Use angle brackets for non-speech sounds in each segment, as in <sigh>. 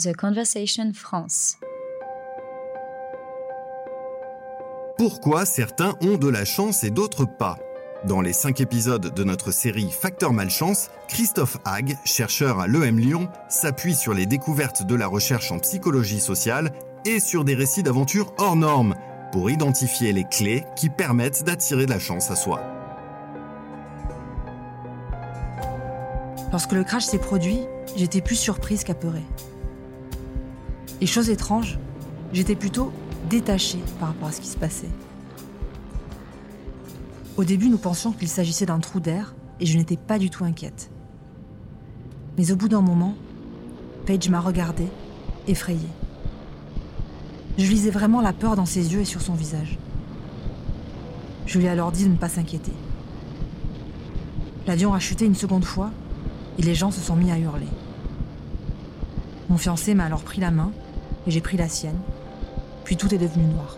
The Conversation France. Pourquoi certains ont de la chance et d'autres pas Dans les cinq épisodes de notre série Facteur Malchance, Christophe Hague, chercheur à l'EM Lyon, s'appuie sur les découvertes de la recherche en psychologie sociale et sur des récits d'aventures hors normes pour identifier les clés qui permettent d'attirer de la chance à soi. Lorsque le crash s'est produit, j'étais plus surprise qu'apeurée. Et chose étrange, j'étais plutôt détachée par rapport à ce qui se passait. Au début, nous pensions qu'il s'agissait d'un trou d'air et je n'étais pas du tout inquiète. Mais au bout d'un moment, Paige m'a regardée, effrayée. Je lisais vraiment la peur dans ses yeux et sur son visage. Je lui ai alors dit de ne pas s'inquiéter. L'avion a chuté une seconde fois et les gens se sont mis à hurler. Mon fiancé m'a alors pris la main j'ai pris la sienne, puis tout est devenu noir.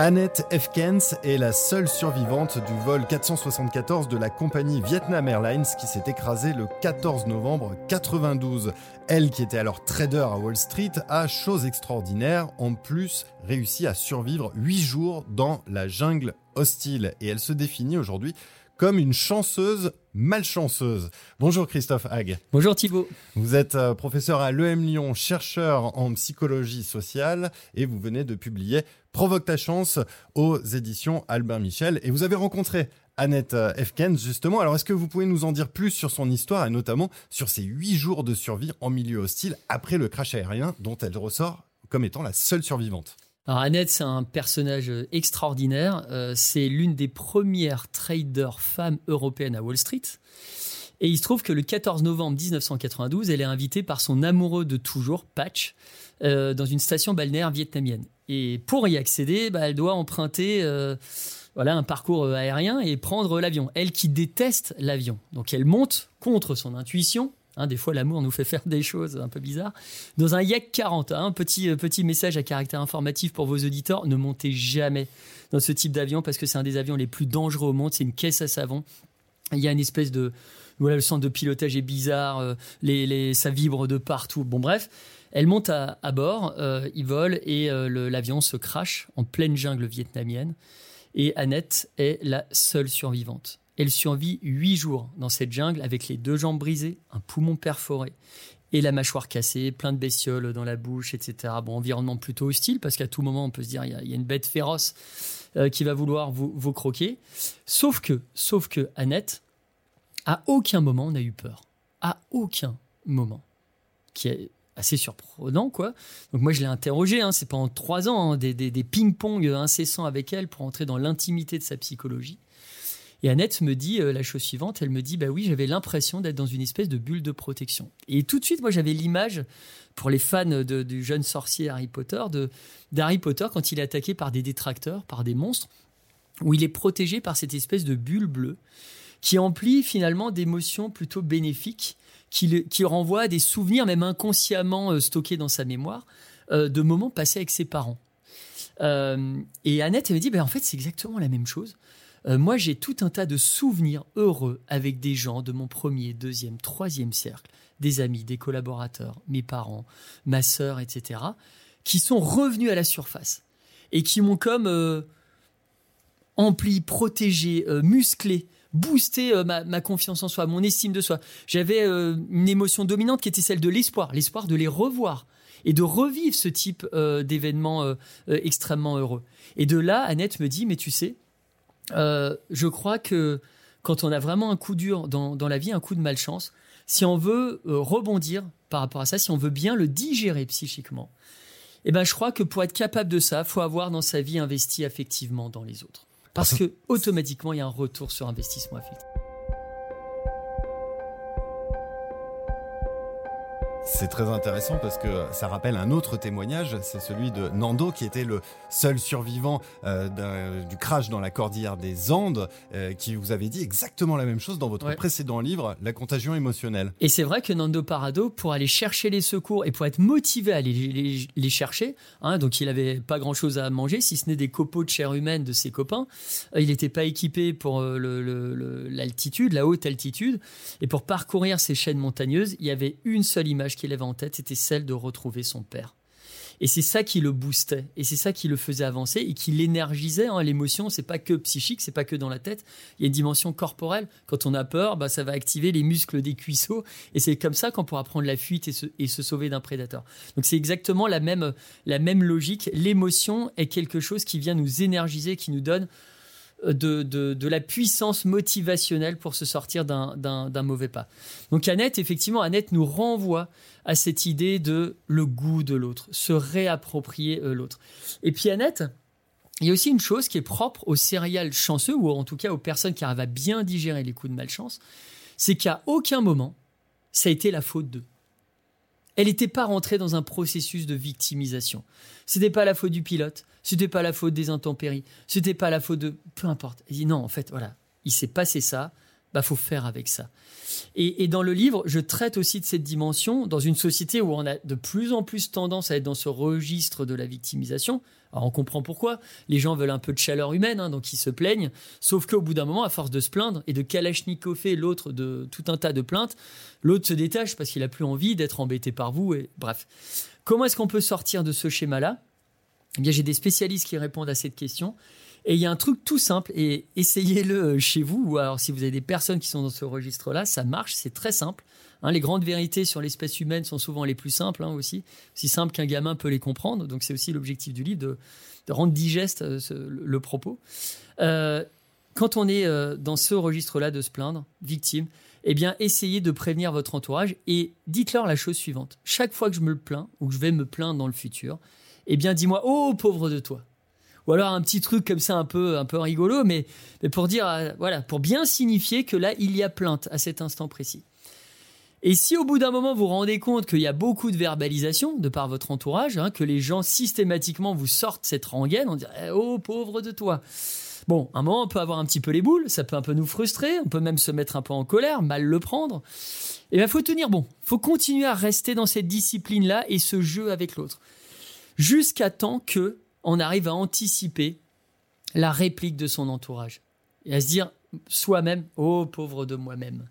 Annette Efkens est la seule survivante du vol 474 de la compagnie Vietnam Airlines qui s'est écrasé le 14 novembre 92. Elle, qui était alors trader à Wall Street, a, chose extraordinaire, en plus réussi à survivre 8 jours dans la jungle hostile. Et elle se définit aujourd'hui comme une chanceuse malchanceuse. Bonjour Christophe Hague. Bonjour Thibault. Vous êtes euh, professeur à l'EM Lyon, chercheur en psychologie sociale et vous venez de publier Provoque ta chance aux éditions Albin Michel et vous avez rencontré Annette euh, Efkens justement. Alors est-ce que vous pouvez nous en dire plus sur son histoire et notamment sur ses huit jours de survie en milieu hostile après le crash aérien dont elle ressort comme étant la seule survivante? Alors Annette, c'est un personnage extraordinaire. Euh, c'est l'une des premières traders femmes européennes à Wall Street. Et il se trouve que le 14 novembre 1992, elle est invitée par son amoureux de toujours, Patch, euh, dans une station balnéaire vietnamienne. Et pour y accéder, bah, elle doit emprunter euh, voilà, un parcours aérien et prendre l'avion. Elle qui déteste l'avion. Donc elle monte contre son intuition Hein, des fois, l'amour nous fait faire des choses un peu bizarres. Dans un Yak 40, un hein, petit, euh, petit message à caractère informatif pour vos auditeurs ne montez jamais dans ce type d'avion parce que c'est un des avions les plus dangereux au monde. C'est une caisse à savon. Il y a une espèce de. Voilà, le centre de pilotage est bizarre, euh, les, ça vibre de partout. Bon, bref. Elle monte à, bord, euh, ils volent et l'avion se crache en pleine jungle vietnamienne. Et Annette est la seule survivante. Elle survit huit jours dans cette jungle avec les deux jambes brisées, un poumon perforé et la mâchoire cassée, plein de bestioles dans la bouche, etc. Bon, environnement plutôt hostile parce qu'à tout moment on peut se dire il y, a une bête féroce euh, qui va vouloir vous, croquer. Sauf que, sauf que Annette, à aucun moment n'a eu peur. À aucun moment. Qui est assez surprenant, quoi. Donc moi je l'ai interrogée, hein, c'est pendant trois ans, hein, des, des ping-pong incessants avec elle pour entrer dans l'intimité de sa psychologie. Et Annette me dit euh, la chose suivante, elle me dit, bah oui, j'avais l'impression d'être dans une espèce de bulle de protection. Et tout de suite, moi, j'avais l'image, pour les fans du jeune sorcier Harry Potter, d'Harry Potter quand il est attaqué par des détracteurs, par des monstres, où il est protégé par cette espèce de bulle bleue qui emplit finalement d'émotions plutôt bénéfiques, qui, qui renvoie à des souvenirs même inconsciemment euh, stockés dans sa mémoire, euh, de moments passés avec ses parents. et Annette elle me dit, bah, en fait, c'est exactement la même chose. Euh, moi, j'ai tout un tas de souvenirs heureux avec des gens de mon premier, deuxième, troisième cercle, des amis, des collaborateurs, mes parents, ma sœur, etc., qui sont revenus à la surface et qui m'ont comme euh, empli, protégé, euh, musclé, boosté ma, confiance en soi, mon estime de soi. J'avais une émotion dominante qui était celle de l'espoir, l'espoir de les revoir et de revivre ce type d'événements extrêmement heureux. Et de là, Annette me dit, mais tu sais, euh, je crois que quand on a vraiment un coup dur dans, la vie, un coup de malchance, si on veut euh, rebondir par rapport à ça, si on veut bien le digérer psychiquement, eh ben, je crois que pour être capable de ça, faut avoir dans sa vie investi affectivement dans les autres. Parce que automatiquement, il y a un retour sur investissement affectif. C'est très intéressant parce que ça rappelle un autre témoignage, c'est celui de Nando qui était le seul survivant euh, du crash dans la cordillère des Andes, euh, qui vous avait dit exactement la même chose dans votre précédent livre, La contagion émotionnelle. Et c'est vrai que Nando Parado, pour aller chercher les secours et pour être motivé à aller les, chercher, hein, donc il avait pas grand-chose à manger, si ce n'est des copeaux de chair humaine de ses copains, euh, il n'était pas équipé pour l'altitude, la haute altitude, et pour parcourir ces chaînes montagneuses, il y avait une seule image qu'il avait en tête, c'était celle de retrouver son père. Et c'est ça qui le boostait, et c'est ça qui le faisait avancer et qui l'énergisait. Hein. L'émotion, c'est pas que psychique, c'est pas que dans la tête. Il y a une dimension corporelle. Quand on a peur, bah, ça va activer les muscles des cuisseaux, et c'est comme ça qu'on pourra prendre la fuite et se, et se sauver d'un prédateur. Donc c'est exactement la même, la même logique. L'émotion est quelque chose qui vient nous énergiser, qui nous donne de, de, la puissance motivationnelle pour se sortir d'un mauvais pas. Donc Annette, effectivement, Annette nous renvoie à cette idée de le goût de l'autre, se réapproprier euh, l'autre. Et puis Annette, il y a aussi une chose qui est propre aux céréales chanceux, ou en tout cas aux personnes qui arrivent à bien digérer les coups de malchance, c'est qu'à aucun moment, ça a été la faute d'eux. Elle n'était pas rentrée dans un processus de victimisation. Ce n'était pas la faute du pilote, c'était pas la faute des intempéries, c'était pas la faute de peu importe. Non, en fait, voilà, il s'est passé ça, bah faut faire avec ça. Et, dans le livre, je traite aussi de cette dimension dans une société où on a de plus en plus tendance à être dans ce registre de la victimisation. Alors on comprend pourquoi. Les gens veulent un peu de chaleur humaine, hein, donc ils se plaignent. Sauf qu'au bout d'un moment, à force de se plaindre et de kalachnikoffer l'autre de tout un tas de plaintes, l'autre se détache parce qu'il a plus envie d'être embêté par vous. Et bref, comment est-ce qu'on peut sortir de ce schéma-là? Eh bien, j'ai des spécialistes qui répondent à cette question. Et il y a un truc tout simple, et essayez-le euh, chez vous, ou alors si vous avez des personnes qui sont dans ce registre-là, ça marche, c'est très simple. Hein, les grandes vérités sur l'espèce humaine sont souvent les plus simples hein, aussi, si simples qu'un gamin peut les comprendre. Donc c'est aussi l'objectif du livre de, rendre digeste euh, le, propos. Euh, quand on est dans ce registre-là de se plaindre, victime, eh bien, essayez de prévenir votre entourage et dites-leur la chose suivante. Chaque fois que je me plains ou que je vais me plaindre dans le futur, eh bien, dis-moi, oh pauvre de toi ou alors un petit truc comme ça un peu un peu rigolo, mais, pour dire euh, voilà, pour bien signifier que là il y a plainte à cet instant précis. Et si au bout d'un moment vous vous rendez compte qu'il y a beaucoup de verbalisation de par votre entourage, hein, que les gens systématiquement vous sortent cette rengaine, on dirait oh pauvre de toi. Bon, un moment on peut avoir un petit peu les boules, ça peut un peu nous frustrer, on peut même se mettre un peu en colère, mal le prendre. Et bien faut tenir bon, faut continuer à rester dans cette discipline là et ce jeu avec l'autre, jusqu'à temps que on arrive à anticiper la réplique de son entourage et à se dire soi-même, oh pauvre de moi-même,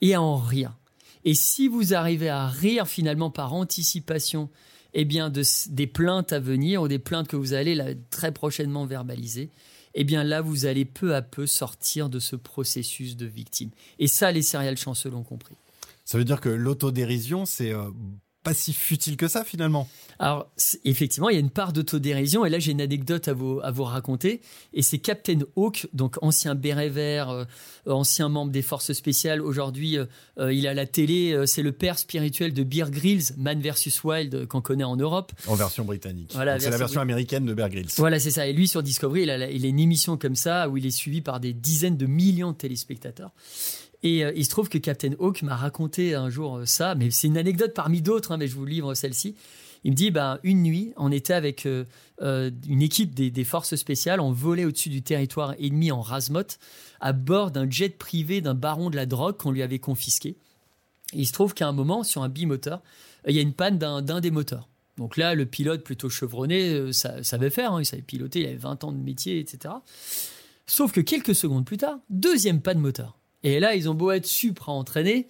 et à en rire. Et si vous arrivez à rire finalement par anticipation, eh bien de, des plaintes à venir ou des plaintes que vous allez très prochainement verbaliser, eh bien là vous allez peu à peu sortir de ce processus de victime. Et ça, les céréales chanceux l'ont compris. Ça veut dire que l'autodérision, c'est euh, pas si futile que ça finalement. Alors effectivement, il y a une part d'autodérision et là j'ai une anecdote à vous, à vous raconter et c'est Captain Hawk, donc ancien béret vert, euh, ancien membre des forces spéciales. Aujourd'hui, euh, euh, il a la télé, c'est le père spirituel de Bear Grylls, Man vs Wild qu'on connaît en Europe. En version britannique. Voilà, c'est la version américaine de Bear Grylls. Voilà, c'est ça. Et lui sur Discovery, il a, il a une émission comme ça où il est suivi par des dizaines de millions de téléspectateurs. Et euh, il se trouve que Captain Hawk m'a raconté un jour euh, ça, mais c'est une anecdote parmi d'autres, hein, mais je vous livre celle-ci. Il me dit, ben, une nuit, on était avec euh, une équipe des, forces spéciales, on volait au-dessus du territoire ennemi en Razmot, à bord d'un jet privé d'un baron de la drogue qu'on lui avait confisqué. Et il se trouve qu'à un moment, sur un bimoteur, il y a une panne d'un des moteurs. Donc là, le pilote plutôt chevronné ça, savait faire, hein, il savait piloter, il avait 20 ans de métier, etc. Sauf que quelques secondes plus tard, deuxième panne moteur. Et là, ils ont beau être supra entraînés,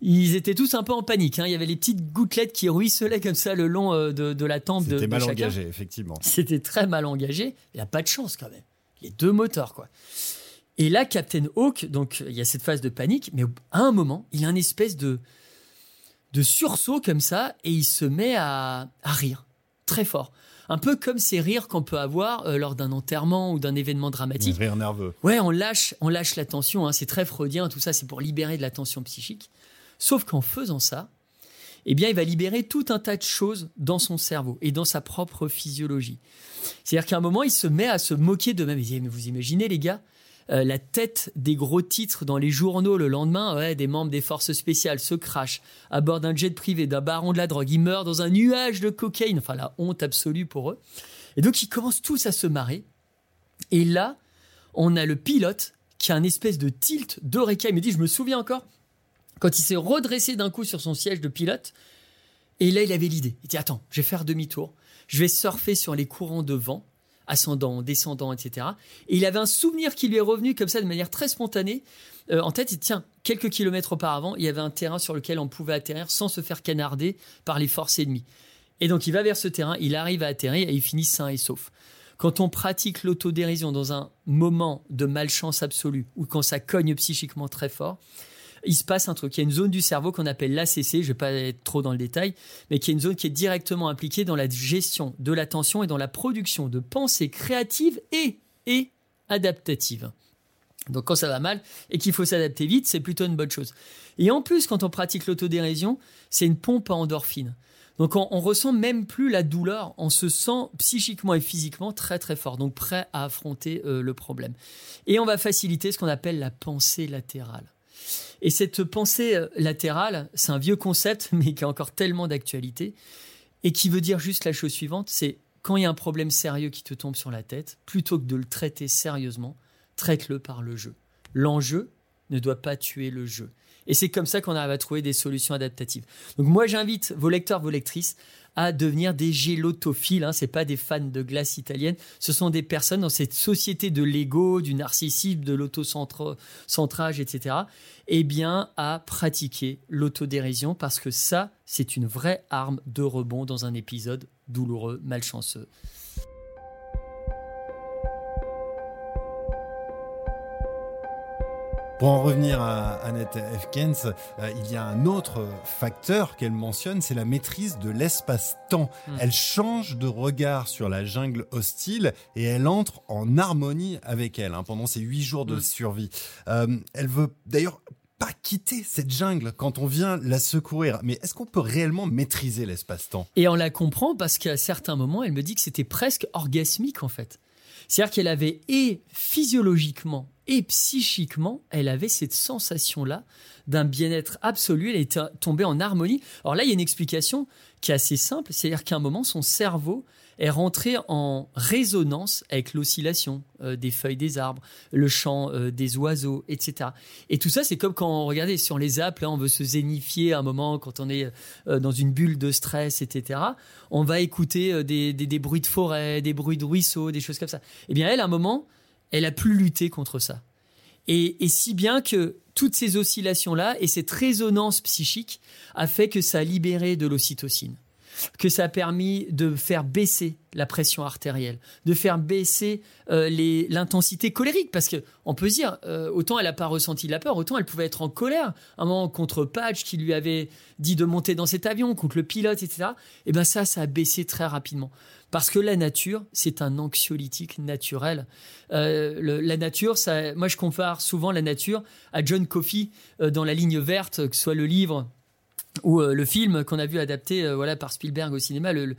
ils étaient tous un peu en panique. Hein. Il y avait les petites gouttelettes qui ruisselaient comme ça le long euh, de, la tempe de, C'était mal engagé, effectivement. C'était très mal engagé. Il n'y a pas de chance quand même. Les deux moteurs, quoi. Et là, Captain Hawk, donc il y a cette phase de panique, mais à un moment, il a une espèce de, de sursaut comme ça et il se met à rire très fort un peu comme ces rires qu'on peut avoir euh, lors d'un enterrement ou d'un événement dramatique. Rire nerveux. Ouais, on lâche, on lâche la tension. Hein. c'est très freudien, tout ça, c'est pour libérer de la tension psychique. Sauf qu'en faisant ça, eh bien, il va libérer tout un tas de choses dans son cerveau et dans sa propre physiologie. C'est-à-dire qu'à un moment, il se met à se moquer de même. Vous imaginez, les gars, euh, la tête des gros titres dans les journaux le lendemain, des membres des forces spéciales se crachent à bord d'un jet privé, d'un baron de la drogue, ils meurent dans un nuage de cocaïne, enfin la honte absolue pour eux. Et donc ils commencent tous à se marrer. Et là, on a le pilote qui a un espèce de tilt d'Eureka. Il me dit, je me souviens encore, quand il s'est redressé d'un coup sur son siège de pilote, et là il avait l'idée. Il dit, attends, je vais faire demi-tour, je vais surfer sur les courants de vent ascendant, descendant, etc. Et il avait un souvenir qui lui est revenu comme ça de manière très spontanée euh, en tête. Et tiens, quelques kilomètres auparavant, il y avait un terrain sur lequel on pouvait atterrir sans se faire canarder par les forces ennemies. Et donc il va vers ce terrain, il arrive à atterrir et il finit sain et sauf. Quand on pratique l'autodérision dans un moment de malchance absolue ou quand ça cogne psychiquement très fort, il se passe un truc. Il y a une zone du cerveau qu'on appelle l'ACC, je ne vais pas être trop dans le détail, mais qui est une zone qui est directement impliquée dans la gestion de l'attention et dans la production de pensées créatives et, et adaptatives. Donc quand ça va mal et qu'il faut s'adapter vite, c'est plutôt une bonne chose. Et en plus, quand on pratique l'autodérision, c'est une pompe à endorphine. Donc on, on, ressent même plus la douleur, on se sent psychiquement et physiquement très très fort, donc prêt à affronter euh, le problème. Et on va faciliter ce qu'on appelle la pensée latérale. Et cette pensée euh, latérale, c'est un vieux concept, <laughs> mais qui a encore tellement d'actualité, et qui veut dire juste la chose suivante, c'est quand il y a un problème sérieux qui te tombe sur la tête, plutôt que de le traiter sérieusement, traite-le par le jeu. L'enjeu ne doit pas tuer le jeu. Et c'est comme ça qu'on arrive à trouver des solutions adaptatives. Donc moi, j'invite vos lecteurs, vos lectrices à devenir des gélotophiles. Hein. Ce pas des fans de glace italienne. Ce sont des personnes dans cette société de l'ego, du narcissisme, de l'autocentrage, etc. Eh bien, à pratiquer l'autodérision parce que ça, c'est une vraie arme de rebond dans un épisode douloureux, malchanceux. Pour en revenir à Annette Efkens, euh, il y a un autre facteur qu'elle mentionne, c'est la maîtrise de l'espace-temps. Hmm. Elle change de regard sur la jungle hostile et elle entre en harmonie avec elle hein, pendant ces huit jours de hmm. survie. Euh, elle veut d'ailleurs pas quitter cette jungle quand on vient la secourir. Mais est-ce qu'on peut réellement maîtriser l'espace-temps? Et on la comprend parce qu'à certains moments, elle me dit que c'était presque orgasmique en fait. C'est-à-dire qu'elle avait et physiologiquement et psychiquement, elle avait cette sensation-là d'un bien-être absolu. Elle était tombée en harmonie. Alors là, il y a une explication qui est assez simple. C'est-à-dire qu'à un moment, son cerveau est rentré en résonance avec l'oscillation euh, des feuilles des arbres, le chant euh, des oiseaux, etc. Et tout ça, c'est comme quand on regardait sur les apps, on veut se zénifier à un moment quand on est euh, dans une bulle de stress, etc. On va écouter des, des, bruits de forêt, des bruits de ruisseaux, des choses comme ça. Eh bien, elle, à un moment, elle a plus lutté contre ça. Et, si bien que toutes ces oscillations-là et cette résonance psychique a fait que ça a libéré de l'ocytocine, que ça a permis de faire baisser la pression artérielle, de faire baisser euh, l'intensité colérique, parce que on peut dire, euh, autant elle n'a pas ressenti la peur, autant elle pouvait être en colère, un moment contre Patch qui lui avait dit de monter dans cet avion, contre le pilote, etc. Et eh bien ça, ça a baissé très rapidement. Parce que la nature, c'est un anxiolytique naturel. Euh, la nature, ça, moi je compare souvent la nature à John Coffey dans La ligne verte, que ce soit le livre ou euh, le film qu'on a vu adapté euh, voilà par Spielberg au cinéma le,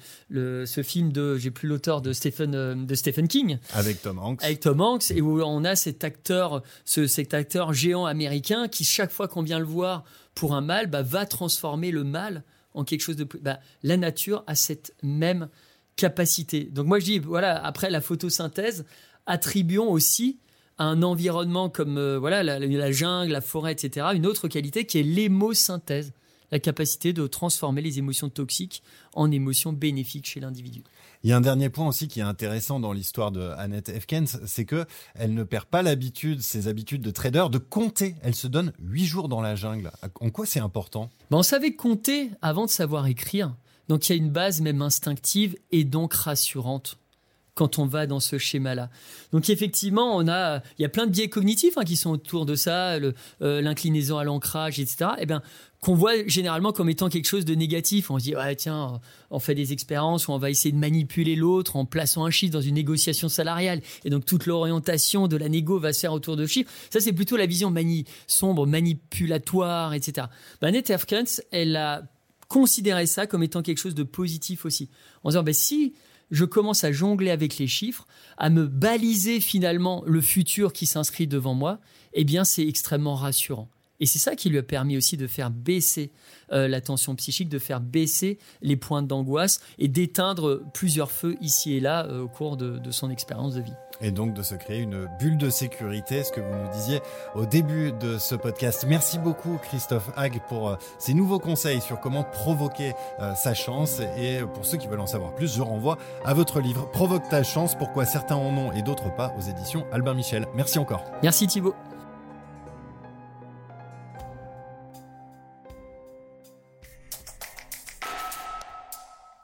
ce film de j'ai plus l'auteur de Stephen euh, de Stephen King. Avec Tom Hanks. Avec Tom Hanks et où on a cet acteur ce, cet acteur géant américain qui chaque fois qu'on vient le voir pour un mal bah, va transformer le mal en quelque chose de plus bah, la nature a cette même capacité. Donc moi je dis voilà après la photosynthèse attribuons aussi à un environnement comme voilà la, la jungle la forêt etc une autre qualité qui est l'hémosynthèse la capacité de transformer les émotions toxiques en émotions bénéfiques chez l'individu. Il y a un dernier point aussi qui est intéressant dans l'histoire de Annette Efkens, c'est que elle ne perd pas l'habitude, ses habitudes de trader, de compter. Elle se donne huit jours dans la jungle. En quoi c'est important? Ben On savait compter avant de savoir écrire. Donc il y a une base même instinctive et donc rassurante quand on va dans ce schéma-là. Donc effectivement, on a, il y a plein de biais cognitifs hein, qui sont autour de ça, euh, l'inclinaison à l'ancrage, etc. Eh bien, qu'on voit généralement comme étant quelque chose de négatif. On se dit, tiens, on fait des expériences où on va essayer de manipuler l'autre en plaçant un chiffre dans une négociation salariale. Et donc, toute l'orientation de la négo va se faire autour de chiffres. Ça, c'est plutôt la vision sombre, manipulatoire, etc. Ben, Annette elle a considéré ça comme étant quelque chose de positif aussi. En disant, ben, si je commence à jongler avec les chiffres, à me baliser finalement le futur qui s'inscrit devant moi, eh bien, c'est extrêmement rassurant. Et c'est ça qui lui a permis aussi de faire baisser euh, la tension psychique, de faire baisser les points d'angoisse et d'éteindre plusieurs feux ici et là euh, au cours de, son expérience de vie. Et donc de se créer une bulle de sécurité, ce que vous nous disiez au début de ce podcast. Merci beaucoup Christophe Hague pour euh, ces nouveaux conseils sur comment provoquer sa chance. Et pour ceux qui veulent en savoir plus, je renvoie à votre livre Provoque ta chance, pourquoi certains en ont et d'autres pas aux éditions Albin Michel. Merci encore. Merci Thibault.